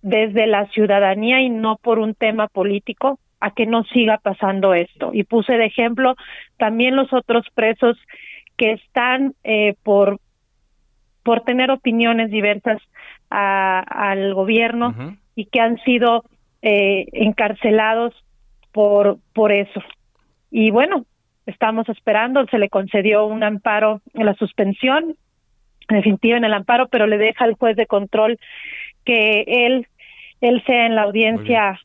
desde la ciudadanía y no por un tema político a que no siga pasando esto. Y puse de ejemplo también los otros presos que están eh, por por tener opiniones diversas al gobierno y que han sido eh, encarcelados por por eso. Y bueno, estamos esperando, se le concedió un amparo en la suspensión definitiva en el amparo, pero le deja al juez de control que él él sea en la audiencia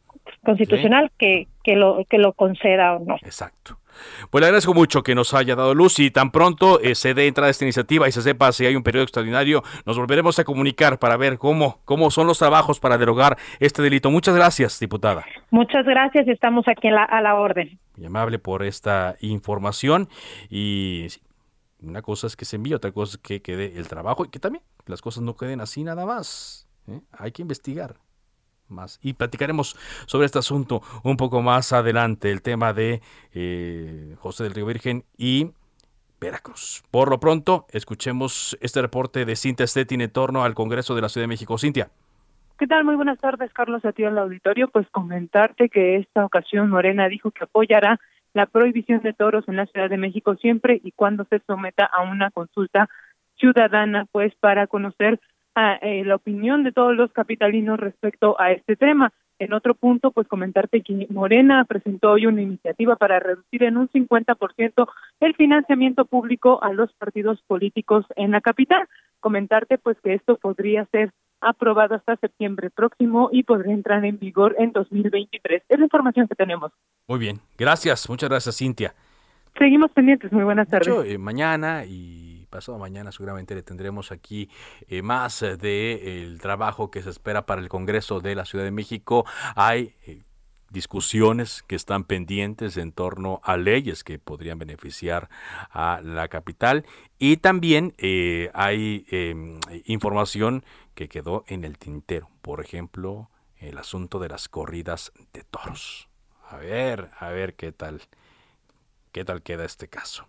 constitucional que, que, lo, que lo conceda o no. Exacto. Pues le agradezco mucho que nos haya dado luz y tan pronto eh, se dé entrada a esta iniciativa y se sepa si hay un periodo extraordinario, nos volveremos a comunicar para ver cómo, cómo son los trabajos para derogar este delito. Muchas gracias, diputada. Muchas gracias y estamos aquí a la orden. Muy amable por esta información y una cosa es que se envíe, otra cosa es que quede el trabajo y que también las cosas no queden así nada más. ¿eh? Hay que investigar más. Y platicaremos sobre este asunto un poco más adelante, el tema de eh, José del Río Virgen y Veracruz. Por lo pronto, escuchemos este reporte de Cintia Stettin en torno al Congreso de la Ciudad de México. Cintia. ¿Qué tal? Muy buenas tardes, Carlos, a ti en el auditorio. Pues comentarte que esta ocasión Morena dijo que apoyará la prohibición de toros en la Ciudad de México siempre y cuando se someta a una consulta ciudadana, pues para conocer eh, la opinión de todos los capitalinos respecto a este tema. En otro punto, pues comentarte que Morena presentó hoy una iniciativa para reducir en un 50% el financiamiento público a los partidos políticos en la capital. Comentarte pues que esto podría ser aprobado hasta septiembre próximo y podría entrar en vigor en 2023. Es la información que tenemos. Muy bien, gracias, muchas gracias Cintia. Seguimos pendientes, muy buenas tardes. Eh, mañana y pasado mañana seguramente le tendremos aquí eh, más de el trabajo que se espera para el Congreso de la Ciudad de México. Hay eh, discusiones que están pendientes en torno a leyes que podrían beneficiar a la capital y también eh, hay em, información que quedó en el tintero, por ejemplo, el asunto de las corridas de toros. A ver, a ver qué tal, qué tal queda este caso.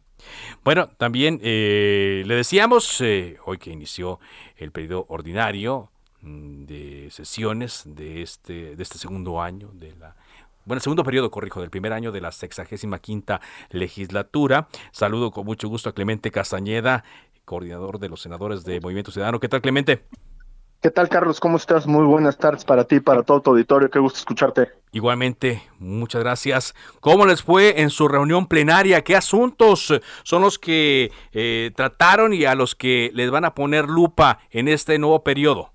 Bueno, también eh, le decíamos, eh, hoy que inició el periodo ordinario mm, de sesiones de este, de este segundo año de la bueno, segundo periodo, corrijo, del primer año de la sexagésima quinta legislatura. Saludo con mucho gusto a Clemente Castañeda, coordinador de los senadores de Movimiento Ciudadano. ¿Qué tal, Clemente? ¿Qué tal, Carlos? ¿Cómo estás? Muy buenas tardes para ti, para todo tu auditorio. Qué gusto escucharte. Igualmente, muchas gracias. ¿Cómo les fue en su reunión plenaria? ¿Qué asuntos son los que eh, trataron y a los que les van a poner lupa en este nuevo periodo?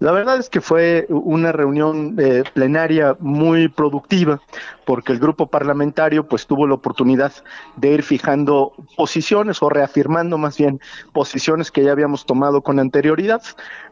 La verdad es que fue una reunión eh, plenaria muy productiva porque el grupo parlamentario pues tuvo la oportunidad de ir fijando posiciones o reafirmando más bien posiciones que ya habíamos tomado con anterioridad,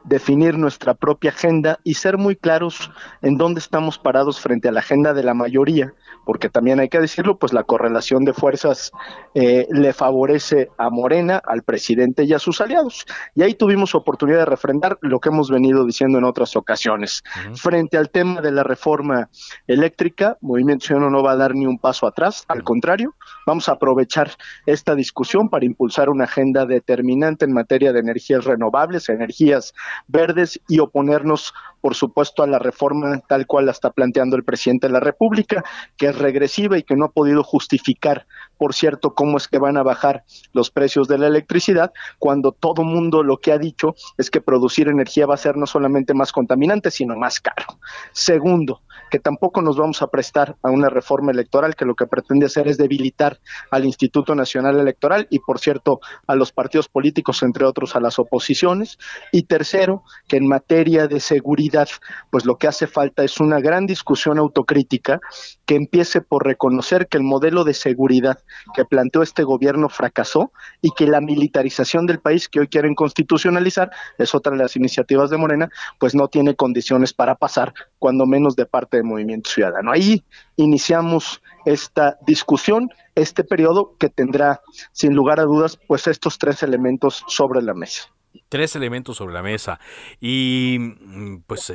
definir nuestra propia agenda y ser muy claros en dónde estamos parados frente a la agenda de la mayoría, porque también hay que decirlo, pues la correlación de fuerzas eh, le favorece a Morena, al presidente y a sus aliados. Y ahí tuvimos oportunidad de refrendar lo que hemos venido diciendo en otras ocasiones. Frente al tema de la reforma eléctrica, Movimiento Ciudadano no va a dar ni un paso atrás, al contrario, vamos a aprovechar esta discusión para impulsar una agenda determinante en materia de energías renovables, energías verdes y oponernos, por supuesto, a la reforma tal cual la está planteando el presidente de la República, que es regresiva y que no ha podido justificar, por cierto, cómo es que van a bajar los precios de la electricidad, cuando todo mundo lo que ha dicho es que producir energía va a ser no solamente más contaminante, sino más caro. Segundo, que tampoco nos vamos a prestar a una reforma electoral que lo que pretende hacer es debilitar al Instituto Nacional Electoral y, por cierto, a los partidos políticos, entre otros a las oposiciones. Y tercero, que en materia de seguridad, pues lo que hace falta es una gran discusión autocrítica que empiece por reconocer que el modelo de seguridad que planteó este gobierno fracasó y que la militarización del país que hoy quieren constitucionalizar, es otra de las iniciativas de Morena, pues no tiene condiciones para pasar, cuando menos de parte del Movimiento Ciudadano. Ahí iniciamos esta discusión, este periodo que tendrá, sin lugar a dudas, pues estos tres elementos sobre la mesa. Tres elementos sobre la mesa. Y mm, pues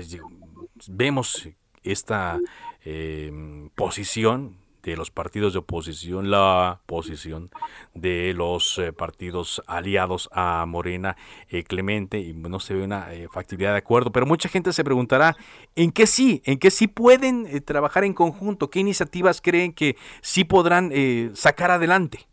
vemos esta Em, posición de los partidos de oposición, la posición de los eh, partidos aliados a Morena, eh, Clemente, y no se ve una eh, factibilidad de acuerdo, pero mucha gente se preguntará en qué sí, en qué sí pueden trabajar en conjunto, qué iniciativas creen que sí podrán sacar adelante.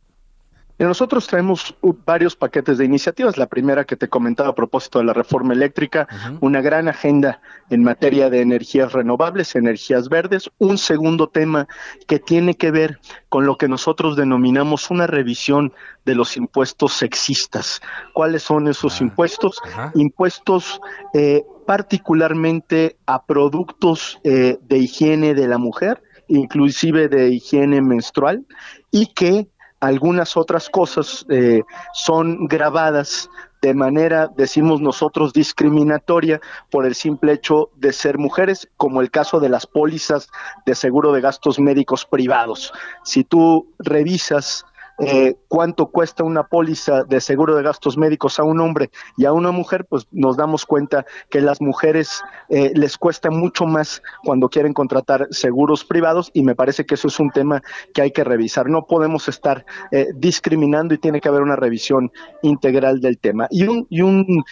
Nosotros traemos varios paquetes de iniciativas. La primera que te comentaba a propósito de la reforma eléctrica, una gran agenda en materia de energías renovables, energías verdes. Un segundo tema que tiene que ver con lo que nosotros denominamos una revisión de los impuestos sexistas. ¿Cuáles son esos ah, impuestos? Impuestos eh, particularmente a productos eh, de higiene de la mujer, inclusive de higiene menstrual, y que algunas otras cosas eh, son grabadas de manera, decimos nosotros, discriminatoria por el simple hecho de ser mujeres, como el caso de las pólizas de seguro de gastos médicos privados. Si tú revisas eh, cuánto cuesta una póliza de seguro de gastos médicos a un hombre y a una mujer, pues nos damos cuenta que las mujeres eh, les cuesta mucho más cuando quieren contratar seguros privados y me parece que eso es un tema que hay que revisar. No podemos estar eh, discriminando y tiene que haber una revisión integral del tema. Y un, y un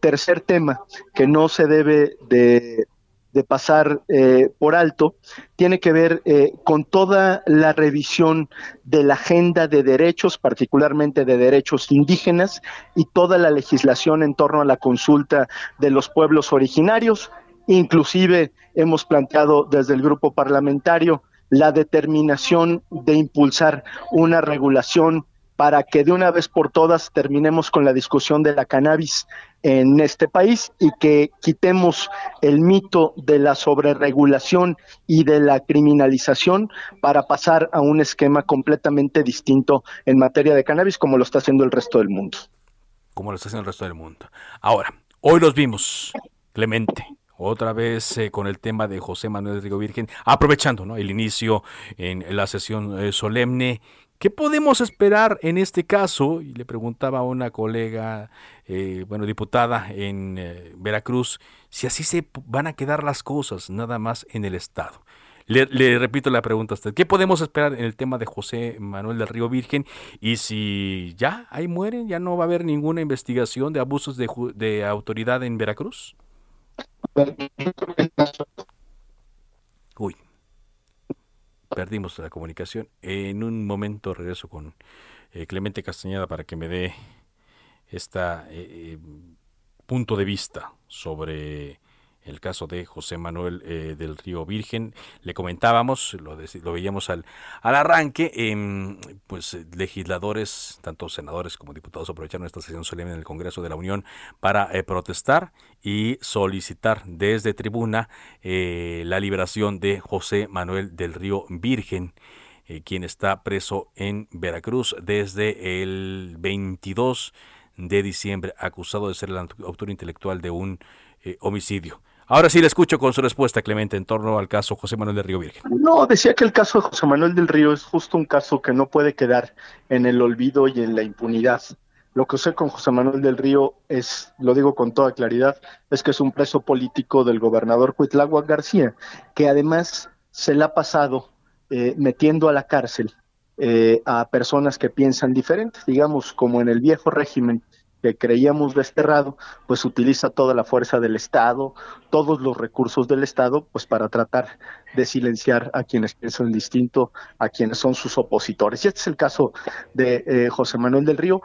tercer tema que no se debe de de pasar eh, por alto, tiene que ver eh, con toda la revisión de la agenda de derechos, particularmente de derechos indígenas, y toda la legislación en torno a la consulta de los pueblos originarios. Inclusive hemos planteado desde el grupo parlamentario la determinación de impulsar una regulación para que de una vez por todas terminemos con la discusión de la cannabis en este país y que quitemos el mito de la sobreregulación y de la criminalización para pasar a un esquema completamente distinto en materia de cannabis como lo está haciendo el resto del mundo. Como lo está haciendo el resto del mundo. Ahora, hoy los vimos, Clemente, otra vez eh, con el tema de José Manuel Rigo Virgen, aprovechando el inicio en la sesión eh, solemne ¿Qué podemos esperar en este caso? Y le preguntaba a una colega, eh, bueno, diputada en eh, Veracruz, si así se van a quedar las cosas, nada más en el Estado. Le, repito la pregunta a usted, ¿qué podemos esperar en el tema de José Manuel del Río Virgen? Y si ya ahí mueren, ya no va a haber ninguna investigación de abusos de, de autoridad en Veracruz. Uy, perdimos la comunicación. En un momento regreso con eh, Clemente Castañeda para que me dé este punto de vista sobre el caso de José Manuel eh, del Río Virgen. Le comentábamos, lo, veíamos al, al arranque, eh, pues legisladores, tanto senadores como diputados, aprovecharon esta sesión solemne en el Congreso de la Unión para eh, protestar y solicitar desde tribuna eh, la liberación de José Manuel del Río Virgen quien está preso en Veracruz desde el 22 de diciembre, acusado de ser el autor intelectual de un homicidio. Ahora sí le escucho con su respuesta, Clemente, en torno al caso José Manuel del Río Virgen. No, decía que el caso de José Manuel del Río es justo un caso que no puede quedar en el olvido y en la impunidad. Lo que sé con José Manuel del Río es, lo digo con toda claridad, es que es un preso político del gobernador Cuitlagua García, que además se le ha pasado eh, metiendo a la cárcel eh, a personas que piensan diferentes, digamos, como en el viejo régimen que creíamos desterrado, pues utiliza toda la fuerza del Estado, todos los recursos del Estado, pues para tratar de silenciar a quienes piensan distinto, a quienes son sus opositores. Y este es el caso de eh, José Manuel del Río,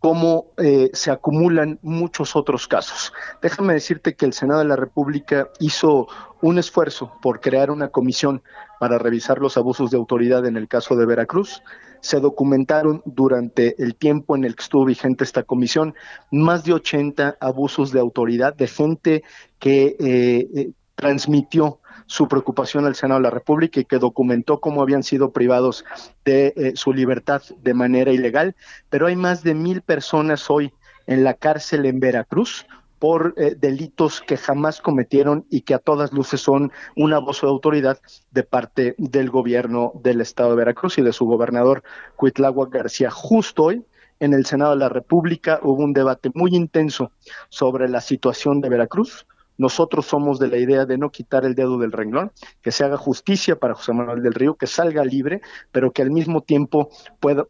como eh, se acumulan muchos otros casos. Déjame decirte que el Senado de la República hizo un esfuerzo por crear una comisión para revisar los abusos de autoridad en el caso de Veracruz se documentaron durante el tiempo en el que estuvo vigente esta comisión más de 80 abusos de autoridad de gente que eh, eh, transmitió su preocupación al Senado de la República y que documentó cómo habían sido privados de eh, su libertad de manera ilegal. Pero hay más de mil personas hoy en la cárcel en Veracruz por eh, delitos que jamás cometieron y que a todas luces son un abuso de autoridad de parte del gobierno del estado de Veracruz y de su gobernador Cuitlagua García. Justo hoy, en el Senado de la República, hubo un debate muy intenso sobre la situación de Veracruz, nosotros somos de la idea de no quitar el dedo del renglón, que se haga justicia para José Manuel del Río, que salga libre, pero que al mismo tiempo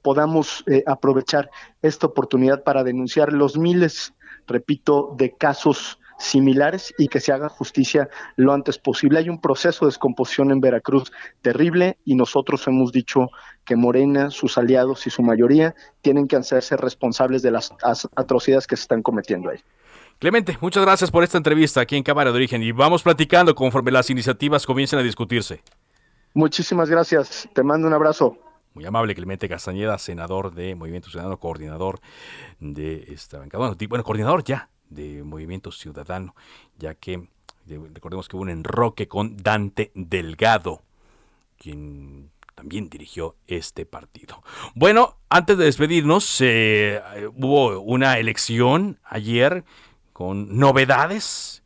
podamos eh, aprovechar esta oportunidad para denunciar los miles, repito, de casos similares y que se haga justicia lo antes posible. Hay un proceso de descomposición en Veracruz terrible y nosotros hemos dicho que Morena, sus aliados y su mayoría tienen que hacerse responsables de las atrocidades que se están cometiendo ahí. Clemente, muchas gracias por esta entrevista aquí en Cámara de Origen y vamos platicando conforme las iniciativas comiencen a discutirse. Muchísimas gracias, te mando un abrazo. Muy amable Clemente Castañeda, senador de Movimiento Ciudadano, coordinador de esta bancada. Bueno, coordinador ya de Movimiento Ciudadano, ya que recordemos que hubo un enroque con Dante Delgado, quien también dirigió este partido. Bueno, antes de despedirnos, eh, hubo una elección ayer con novedades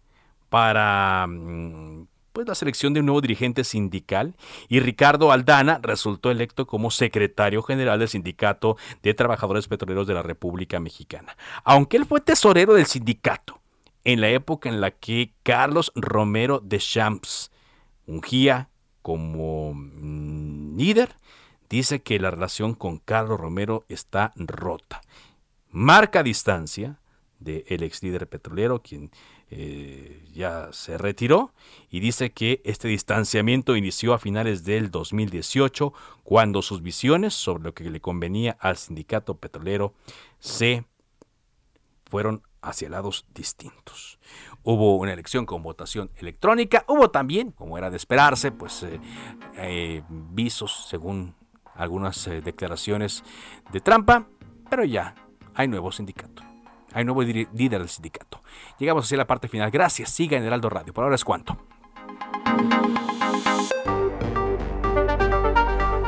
para mm, pues, la selección de un nuevo dirigente sindical y Ricardo Aldana resultó electo como secretario general del Sindicato de Trabajadores Petroleros de la República Mexicana. Aunque él fue tesorero del sindicato en la época en la que Carlos Romero de Champs ungía como mm, líder, dice que la relación con Carlos Romero está rota. Marca distancia del ex líder petrolero, quien eh, ya se retiró, y dice que este distanciamiento inició a finales del 2018, cuando sus visiones sobre lo que le convenía al sindicato petrolero se fueron hacia lados distintos. Hubo una elección con votación electrónica, hubo también, como era de esperarse, pues eh, eh, visos según algunas declaraciones de trampa, pero ya hay nuevo sindicato. Hay nuevo líder del sindicato. Llegamos hacia la parte final. Gracias. Siga en Heraldo Radio. Por ahora es cuanto.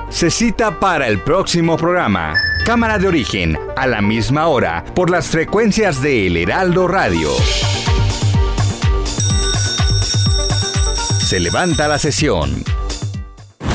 Se cita para el próximo programa. Cámara de origen, a la misma hora, por las frecuencias de El Heraldo Radio. Se levanta la sesión.